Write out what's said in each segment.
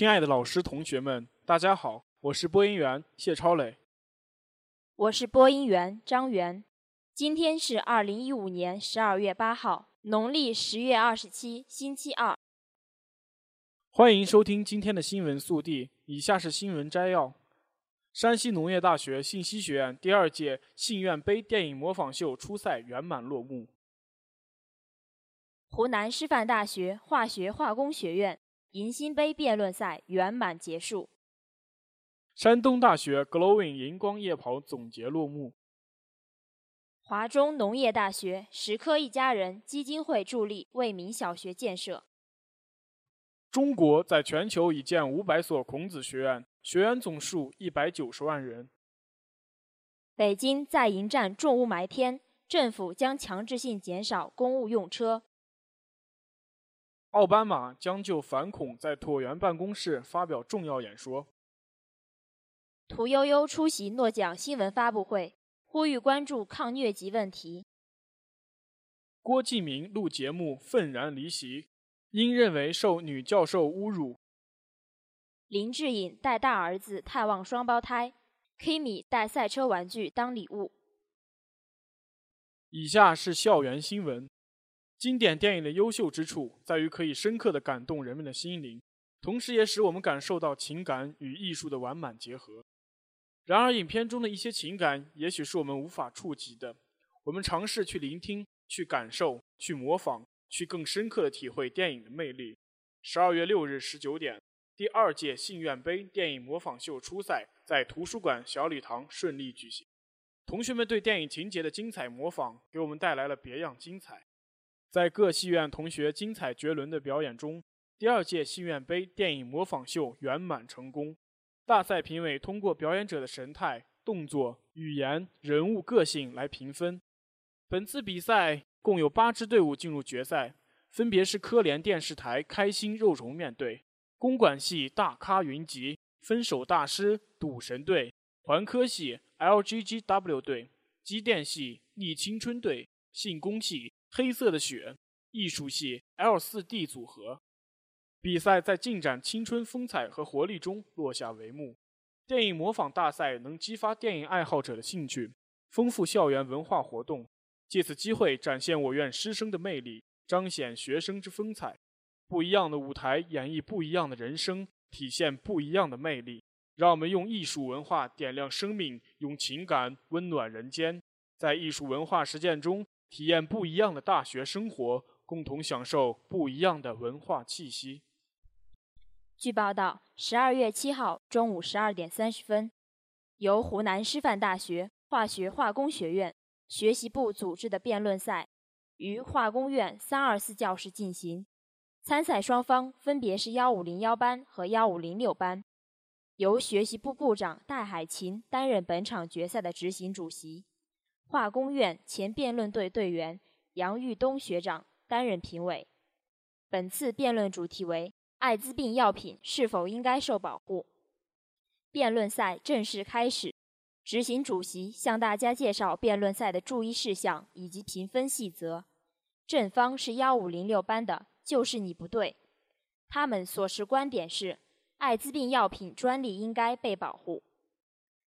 亲爱的老师、同学们，大家好，我是播音员谢超磊。我是播音员张元。今天是二零一五年十二月八号，农历十月二十七，星期二。欢迎收听今天的新闻速递。以下是新闻摘要：山西农业大学信息学院第二届信愿杯电影模仿秀初赛圆满落幕。湖南师范大学化学化工学院。迎新杯辩论赛圆满结束。山东大学 Glowing 荧光夜跑总结落幕。华中农业大学石科一家人基金会助力为民小学建设。中国在全球已建五百所孔子学院，学员总数一百九十万人。北京在迎战重雾霾天，政府将强制性减少公务用车。奥巴马将就反恐在椭圆办公室发表重要演说。屠呦呦出席诺奖新闻发布会，呼吁关注抗疟疾问题。郭敬明录节目愤然离席，因认为受女教授侮辱。林志颖带大儿子探望双胞胎，Kimi 带赛车玩具当礼物。以下是校园新闻。经典电影的优秀之处在于可以深刻地感动人们的心灵，同时也使我们感受到情感与艺术的完满结合。然而，影片中的一些情感也许是我们无法触及的。我们尝试去聆听、去感受、去模仿、去更深刻地体会电影的魅力。十二月六日十九点，第二届信愿杯电影模仿秀初赛在图书馆小礼堂顺利举行。同学们对电影情节的精彩模仿，给我们带来了别样精彩。在各戏院同学精彩绝伦的表演中，第二届戏院杯电影模仿秀圆满成功。大赛评委通过表演者的神态、动作、语言、人物个性来评分。本次比赛共有八支队伍进入决赛，分别是科联电视台开心肉虫面队、公馆系大咖云集、分手大师赌神队、环科系 LGGW 队、机电系逆青春队、信工系。黑色的雪，艺术系 L 四 D 组合比赛在进展青春风采和活力中落下帷幕。电影模仿大赛能激发电影爱好者的兴趣，丰富校园文化活动，借此机会展现我院师生的魅力，彰显学生之风采。不一样的舞台演绎不一样的人生，体现不一样的魅力。让我们用艺术文化点亮生命，用情感温暖人间。在艺术文化实践中。体验不一样的大学生活，共同享受不一样的文化气息。据报道，十二月七号中午十二点三十分，由湖南师范大学化学化工学院学习部组织的辩论赛于化工院三二四教室进行。参赛双方分别是幺五零幺班和幺五零六班，由学习部部长戴海琴担任本场决赛的执行主席。化工院前辩论队队员杨玉东学长担任评委。本次辩论主题为“艾滋病药品是否应该受保护”。辩论赛正式开始，执行主席向大家介绍辩论赛的注意事项以及评分细则。正方是幺五零六班的，就是你不对。他们所持观点是，艾滋病药品专利应该被保护。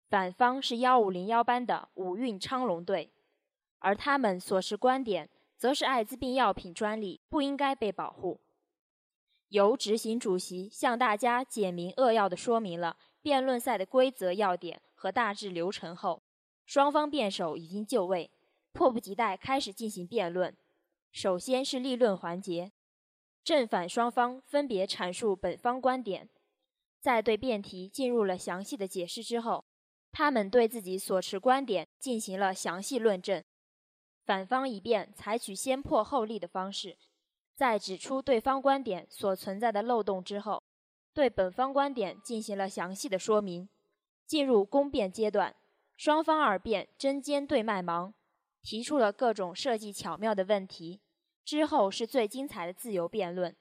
反方是幺五零幺班的五运昌隆队，而他们所持观点则是艾滋病药品专利不应该被保护。由执行主席向大家简明扼要地说明了辩论赛的规则要点和大致流程后，双方辩手已经就位，迫不及待开始进行辩论。首先是立论环节，正反双方分别阐述本方观点，在对辩题进入了详细的解释之后。他们对自己所持观点进行了详细论证，反方一辩采取先破后立的方式，在指出对方观点所存在的漏洞之后，对本方观点进行了详细的说明。进入攻辩阶段，双方二辩针尖对麦芒，提出了各种设计巧妙的问题。之后是最精彩的自由辩论，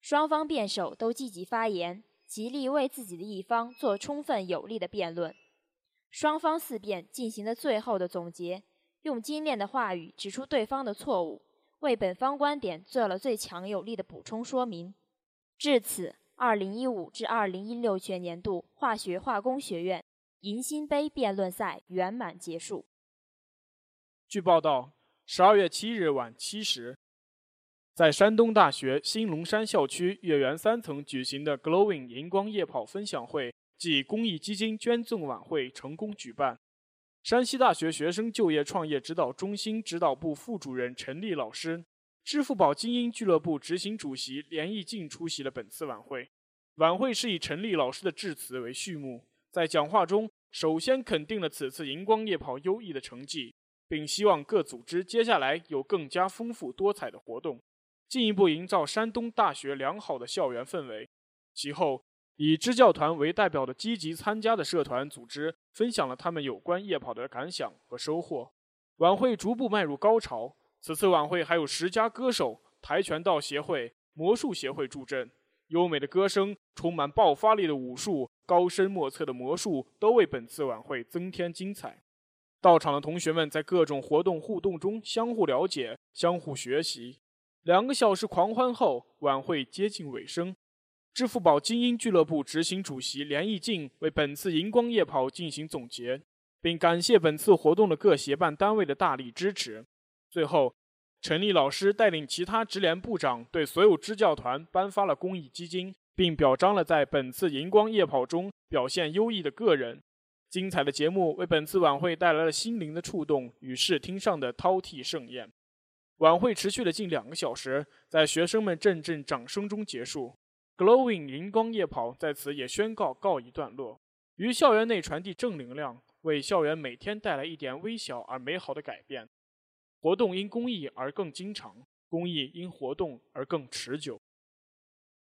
双方辩手都积极发言，极力为自己的一方做充分有力的辩论。双方四辩进行了最后的总结，用精炼的话语指出对方的错误，为本方观点做了最强有力的补充说明。至此，二零一五至二零一六学年度化学化工学院迎新杯辩论赛圆满结束。据报道，十二月七日晚七时。在山东大学新龙山校区月园三层举行的 Glowing 荧光夜跑分享会暨公益基金捐赠晚会成功举办。山西大学学生就业创业指导中心指导部副主任陈丽老师，支付宝精英俱乐部执行主席连义静出席了本次晚会。晚会是以陈丽老师的致辞为序幕，在讲话中首先肯定了此次荧光夜跑优异的成绩，并希望各组织接下来有更加丰富多彩的活动。进一步营造山东大学良好的校园氛围。其后，以支教团为代表的积极参加的社团组织分享了他们有关夜跑的感想和收获。晚会逐步迈入高潮。此次晚会还有十佳歌手、跆拳道协会、魔术协会助阵，优美的歌声、充满爆发力的武术、高深莫测的魔术，都为本次晚会增添精彩。到场的同学们在各种活动互动中相互了解、相互学习。两个小时狂欢后，晚会接近尾声。支付宝精英俱乐部执行主席连义静为本次荧光夜跑进行总结，并感谢本次活动的各协办单位的大力支持。最后，陈丽老师带领其他职联部长对所有支教团颁发了公益基金，并表彰了在本次荧光夜跑中表现优异的个人。精彩的节目为本次晚会带来了心灵的触动与视听上的饕餮盛宴。晚会持续了近两个小时，在学生们阵阵掌声中结束。Glowing 荧光夜跑在此也宣告告一段落。于校园内传递正能量，为校园每天带来一点微小而美好的改变。活动因公益而更经常，公益因活动而更持久。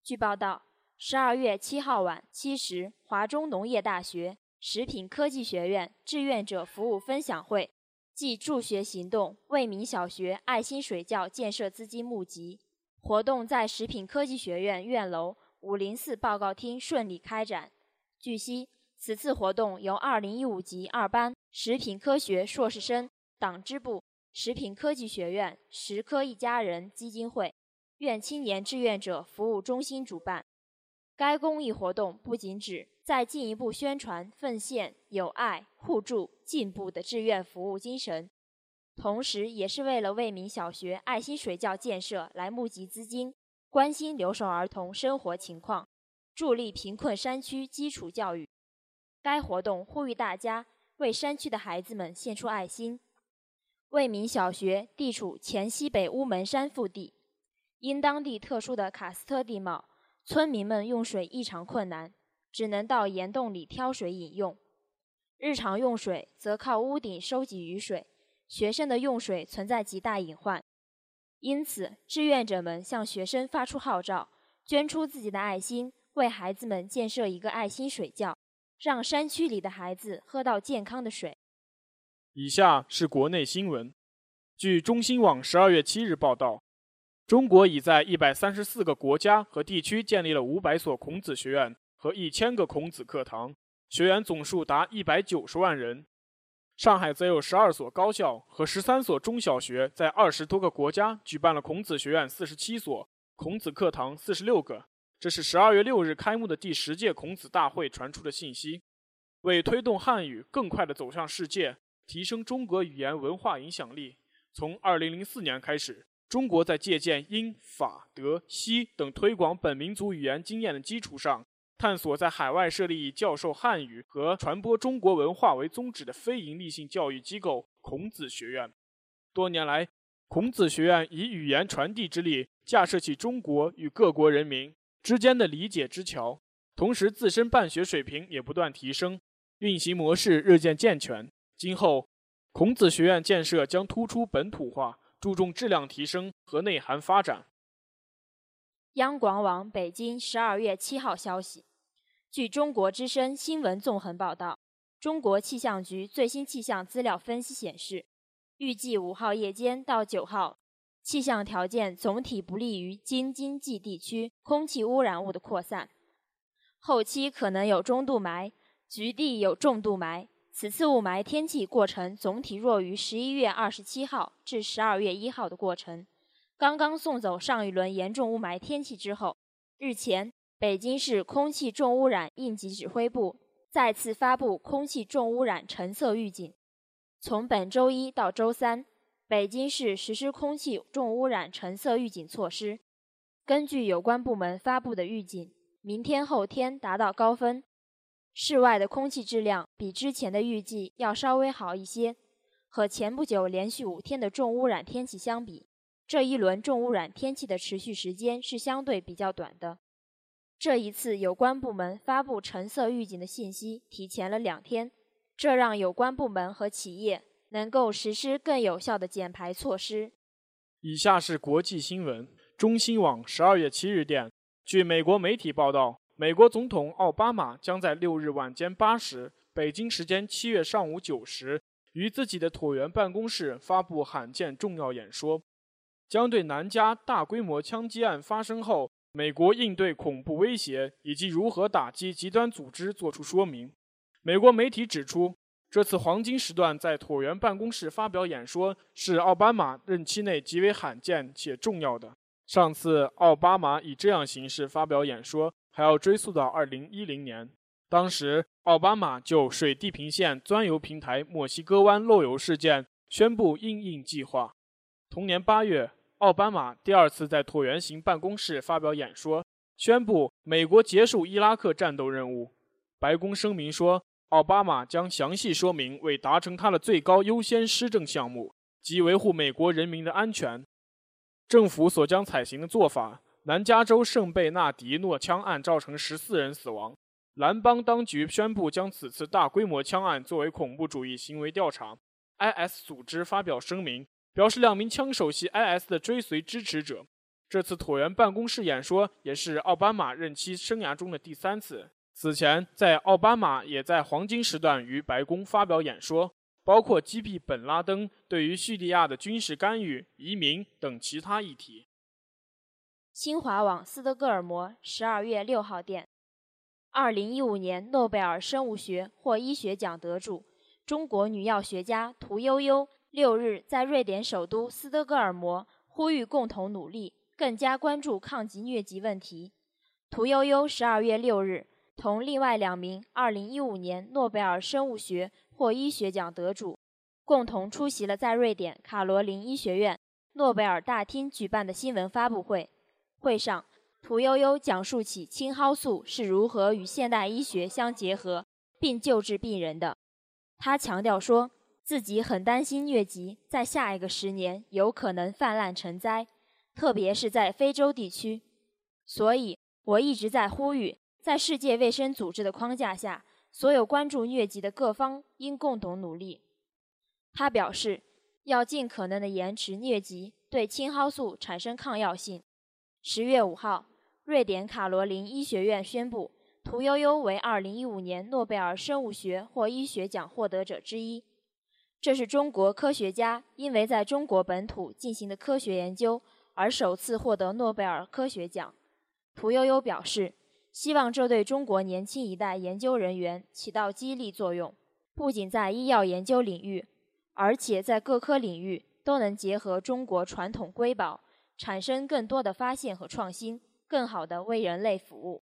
据报道，十二月七号晚七时，华中农业大学食品科技学院志愿者服务分享会。暨助学行动为民小学爱心水窖建设资金募集活动在食品科技学院院楼五零四报告厅顺利开展。据悉，此次活动由二零一五级二班食品科学硕士生党支部、食品科技学院食科一家人基金会、院青年志愿者服务中心主办。该公益活动不仅指在进一步宣传奉献友爱、互助、进步的志愿服务精神，同时也是为了为民小学爱心水窖建设来募集资金，关心留守儿童生活情况，助力贫困山区基础教育。该活动呼吁大家为山区的孩子们献出爱心。为民小学地处黔西北乌门山腹地，因当地特殊的喀斯特地貌。村民们用水异常困难，只能到岩洞里挑水饮用。日常用水则靠屋顶收集雨水，学生的用水存在极大隐患。因此，志愿者们向学生发出号召，捐出自己的爱心，为孩子们建设一个爱心水窖，让山区里的孩子喝到健康的水。以下是国内新闻。据中新网十二月七日报道。中国已在一百三十四个国家和地区建立了五百所孔子学院和一千个孔子课堂，学员总数达一百九十万人。上海则有十二所高校和十三所中小学在二十多个国家举办了孔子学院四十七所、孔子课堂四十六个。这是十二月六日开幕的第十届孔子大会传出的信息。为推动汉语更快地走向世界，提升中国语言文化影响力，从二零零四年开始。中国在借鉴英法德西等推广本民族语言经验的基础上，探索在海外设立以教授汉语和传播中国文化为宗旨的非营利性教育机构——孔子学院。多年来，孔子学院以语言传递之力，架设起中国与各国人民之间的理解之桥，同时自身办学水平也不断提升，运行模式日渐健全。今后，孔子学院建设将突出本土化。注重质量提升和内涵发展。央广网北京十二月七号消息，据中国之声新闻纵横报道，中国气象局最新气象资料分析显示，预计五号夜间到九号，气象条件总体不利于京津冀地区空气污染物的扩散，后期可能有中度霾，局地有重度霾。此次雾霾天气过程总体弱于十一月二十七号至十二月一号的过程。刚刚送走上一轮严重雾霾天气之后，日前北京市空气重污染应急指挥部再次发布空气重污染橙色预警。从本周一到周三，北京市实施空气重污染橙色预警措施。根据有关部门发布的预警，明天后天达到高分。室外的空气质量比之前的预计要稍微好一些，和前不久连续五天的重污染天气相比，这一轮重污染天气的持续时间是相对比较短的。这一次有关部门发布橙色预警的信息提前了两天，这让有关部门和企业能够实施更有效的减排措施。以下是国际新闻：中新网十二月七日电，据美国媒体报道。美国总统奥巴马将在六日晚间八时（北京时间七月上午九时）于自己的椭圆办公室发布罕见重要演说，将对南加大规模枪击案发生后美国应对恐怖威胁以及如何打击极端组织作出说明。美国媒体指出，这次黄金时段在椭圆办公室发表演说是奥巴马任期内极为罕见且重要的。上次奥巴马以这样形式发表演说。还要追溯到二零一零年，当时奥巴马就水地平线钻油平台墨西哥湾漏油事件宣布应应计划。同年八月，奥巴马第二次在椭圆形办公室发表演说，宣布美国结束伊拉克战斗任务。白宫声明说，奥巴马将详细说明为达成他的最高优先施政项目及维护美国人民的安全，政府所将采行的做法。南加州圣贝纳迪诺枪案造成十四人死亡，蓝邦当局宣布将此次大规模枪案作为恐怖主义行为调查。IS 组织发表声明，表示两名枪手系 IS 的追随支持者。这次椭圆办公室演说也是奥巴马任期生涯中的第三次。此前，在奥巴马也在黄金时段于白宫发表演说，包括击毙本拉登、对于叙利亚的军事干预、移民等其他议题。新华网斯德哥尔摩十二月六号电：二零一五年诺贝尔生物学或医学奖得主、中国女药学家屠呦呦六日在瑞典首都斯德哥尔摩呼吁共同努力，更加关注抗击疟疾问题。屠呦呦十二月六日同另外两名二零一五年诺贝尔生物学或医学奖得主共同出席了在瑞典卡罗琳医学院诺贝尔大厅举办的新闻发布会。会上，屠呦呦讲述起青蒿素是如何与现代医学相结合并救治病人的。她强调说，自己很担心疟疾在下一个十年有可能泛滥成灾，特别是在非洲地区。所以，我一直在呼吁，在世界卫生组织的框架下，所有关注疟疾的各方应共同努力。他表示，要尽可能的延迟疟疾对青蒿素产生抗药性。十月五号，瑞典卡罗琳医学院宣布，屠呦呦为二零一五年诺贝尔生物学或医学奖获得者之一。这是中国科学家因为在中国本土进行的科学研究而首次获得诺贝尔科学奖。屠呦呦表示，希望这对中国年轻一代研究人员起到激励作用，不仅在医药研究领域，而且在各科领域都能结合中国传统瑰宝。产生更多的发现和创新，更好的为人类服务。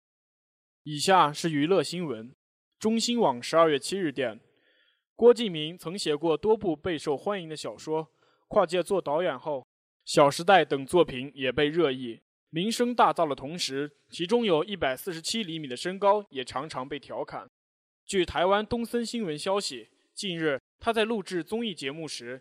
以下是娱乐新闻。中新网十二月七日电，郭敬明曾写过多部备受欢迎的小说，跨界做导演后，《小时代》等作品也被热议，名声大噪的同时，其中有一百四十七厘米的身高也常常被调侃。据台湾东森新闻消息，近日他在录制综艺节目时，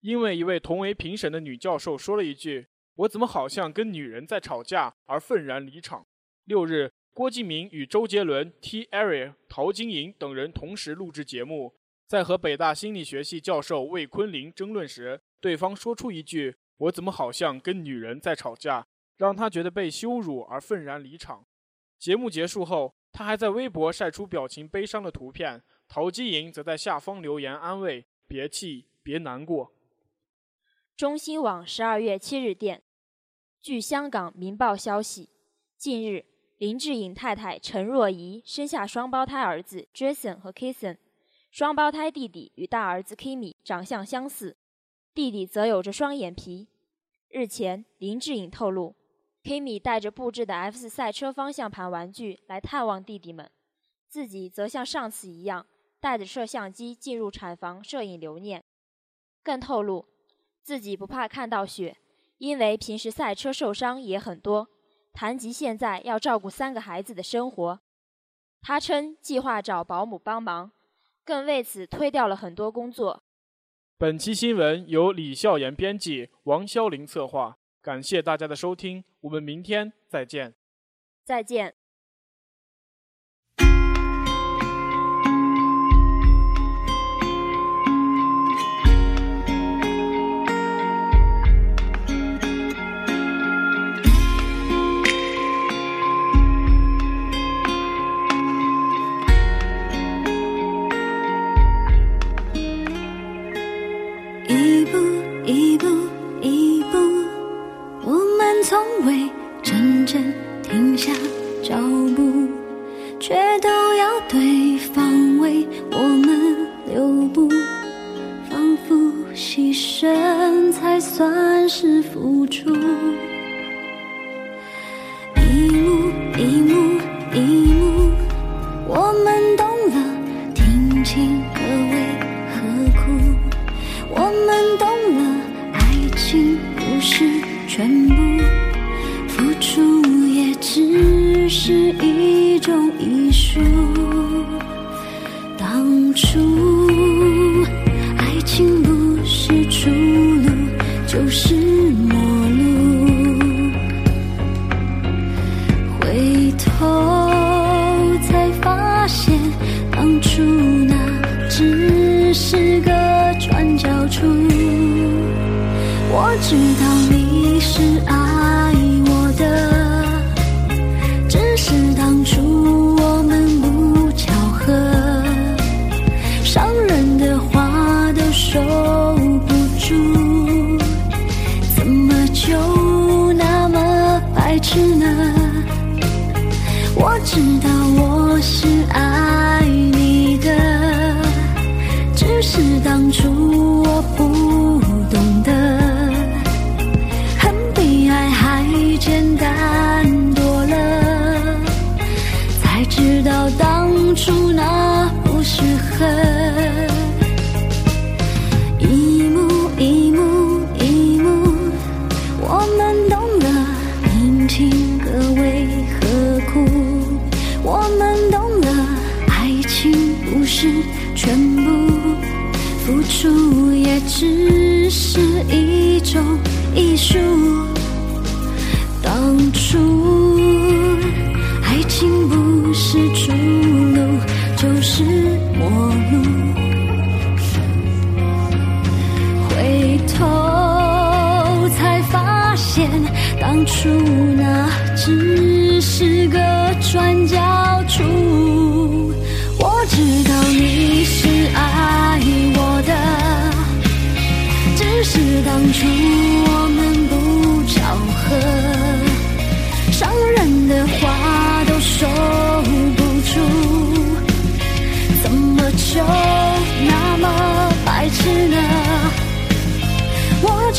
因为一位同为评审的女教授说了一句。我怎么好像跟女人在吵架而愤然离场？六日，郭敬明与周杰伦、T. Ari、陶晶莹等人同时录制节目，在和北大心理学系教授魏坤林争论时，对方说出一句：“我怎么好像跟女人在吵架？”让他觉得被羞辱而愤然离场。节目结束后，他还在微博晒出表情悲伤的图片，陶晶莹则在下方留言安慰：“别气，别难过。”中新网十二月七日电，据香港《明报》消息，近日林志颖太太陈若仪生下双胞胎儿子 Jason 和 Kason，双胞胎弟弟与大儿子 Kimi 长相相似，弟弟则有着双眼皮。日前，林志颖透露。Kimi 带着布置的 F4 赛车方向盘玩具来探望弟弟们，自己则像上次一样带着摄像机进入产房摄影留念。更透露自己不怕看到血，因为平时赛车受伤也很多，谈及现在要照顾三个孩子的生活，他称计划找保姆帮忙，更为此推掉了很多工作。本期新闻由李笑言编辑，王潇林策划。感谢大家的收听，我们明天再见。再见。身才算是付出。一幕一幕一幕，我们懂了，听清何为何苦。我们懂了，爱情不是全部，付出也只是一种艺术。当初。就是。知道我是爱。当初那只是个转角处我知道你是爱我的只是当初我们不巧合伤人的话都说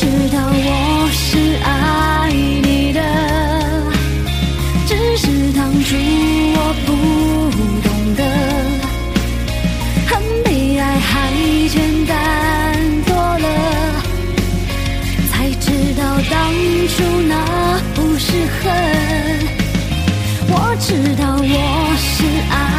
知道我是爱你的只是当初我不懂得恨比爱还简单多了。才知道当初那不是恨。我知道我是爱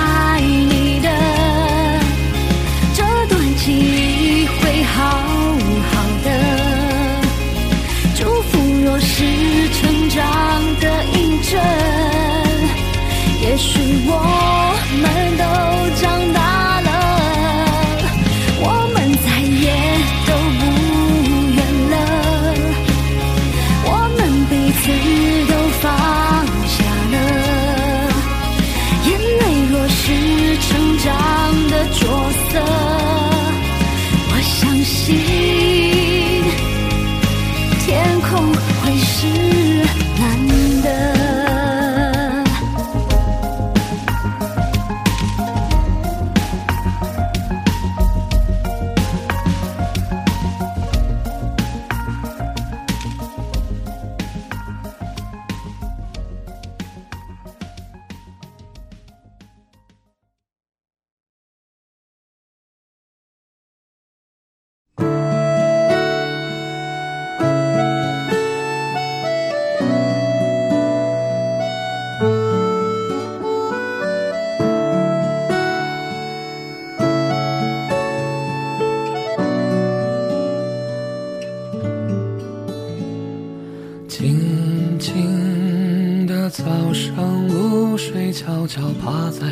悄悄爬在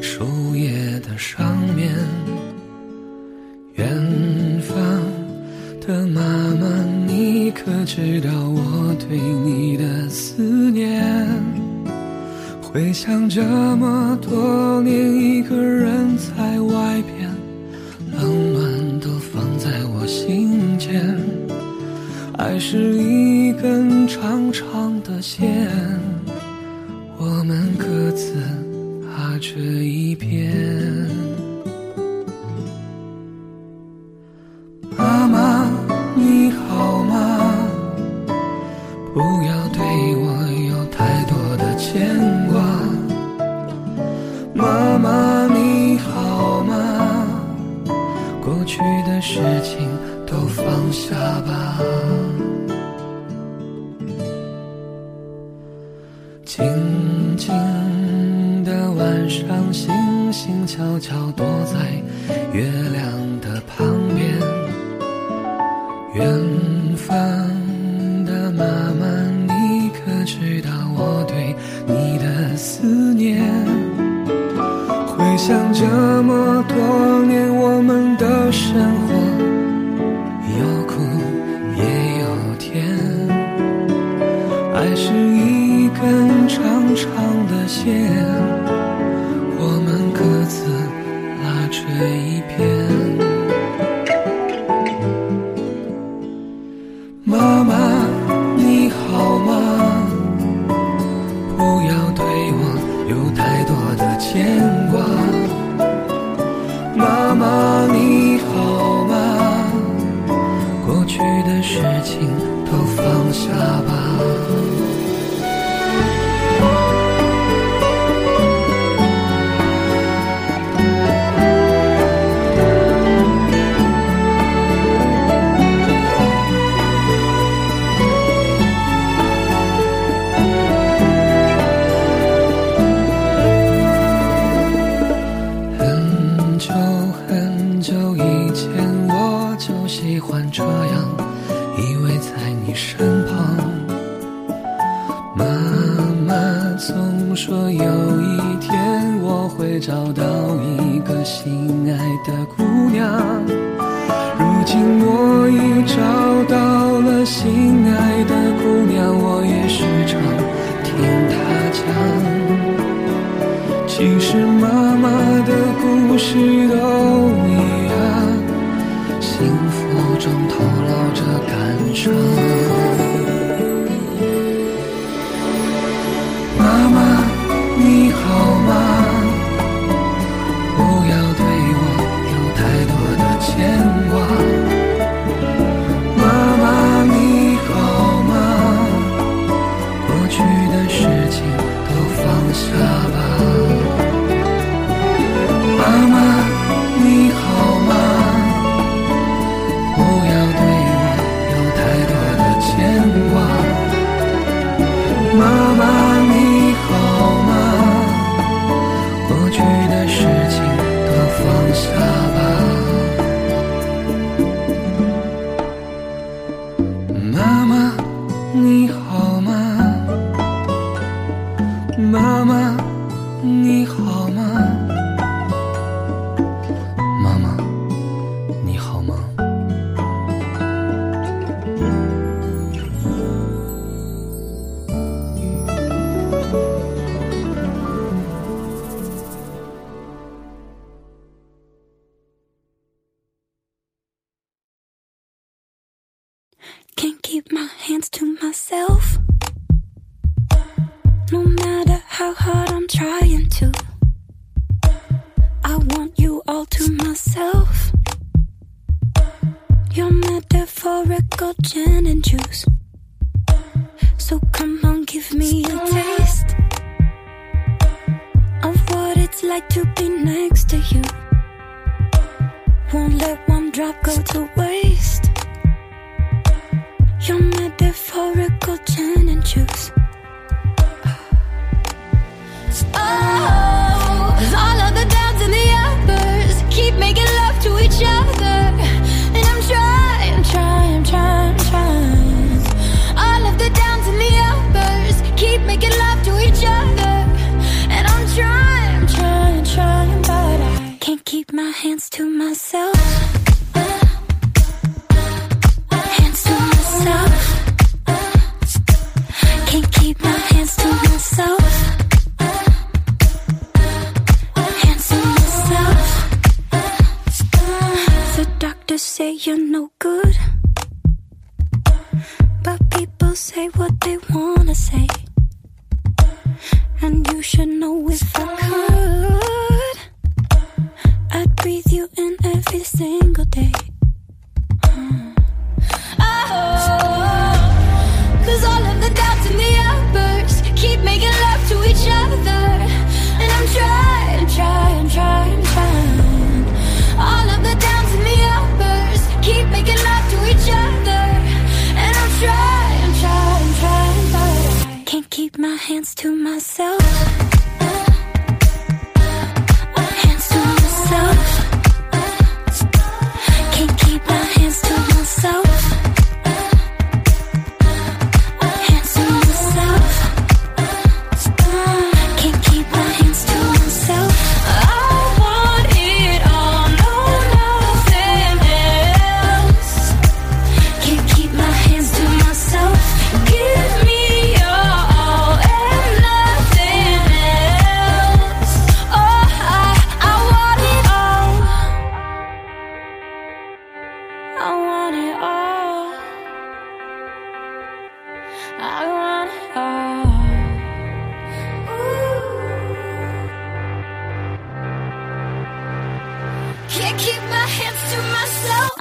树叶的上面远方的妈妈你可知道我对你的思念回想这么多年一个人在外边冷暖都放在我心间爱是一根长长的线想这么多年我们的生活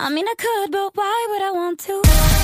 I mean, I could, but why would I want to?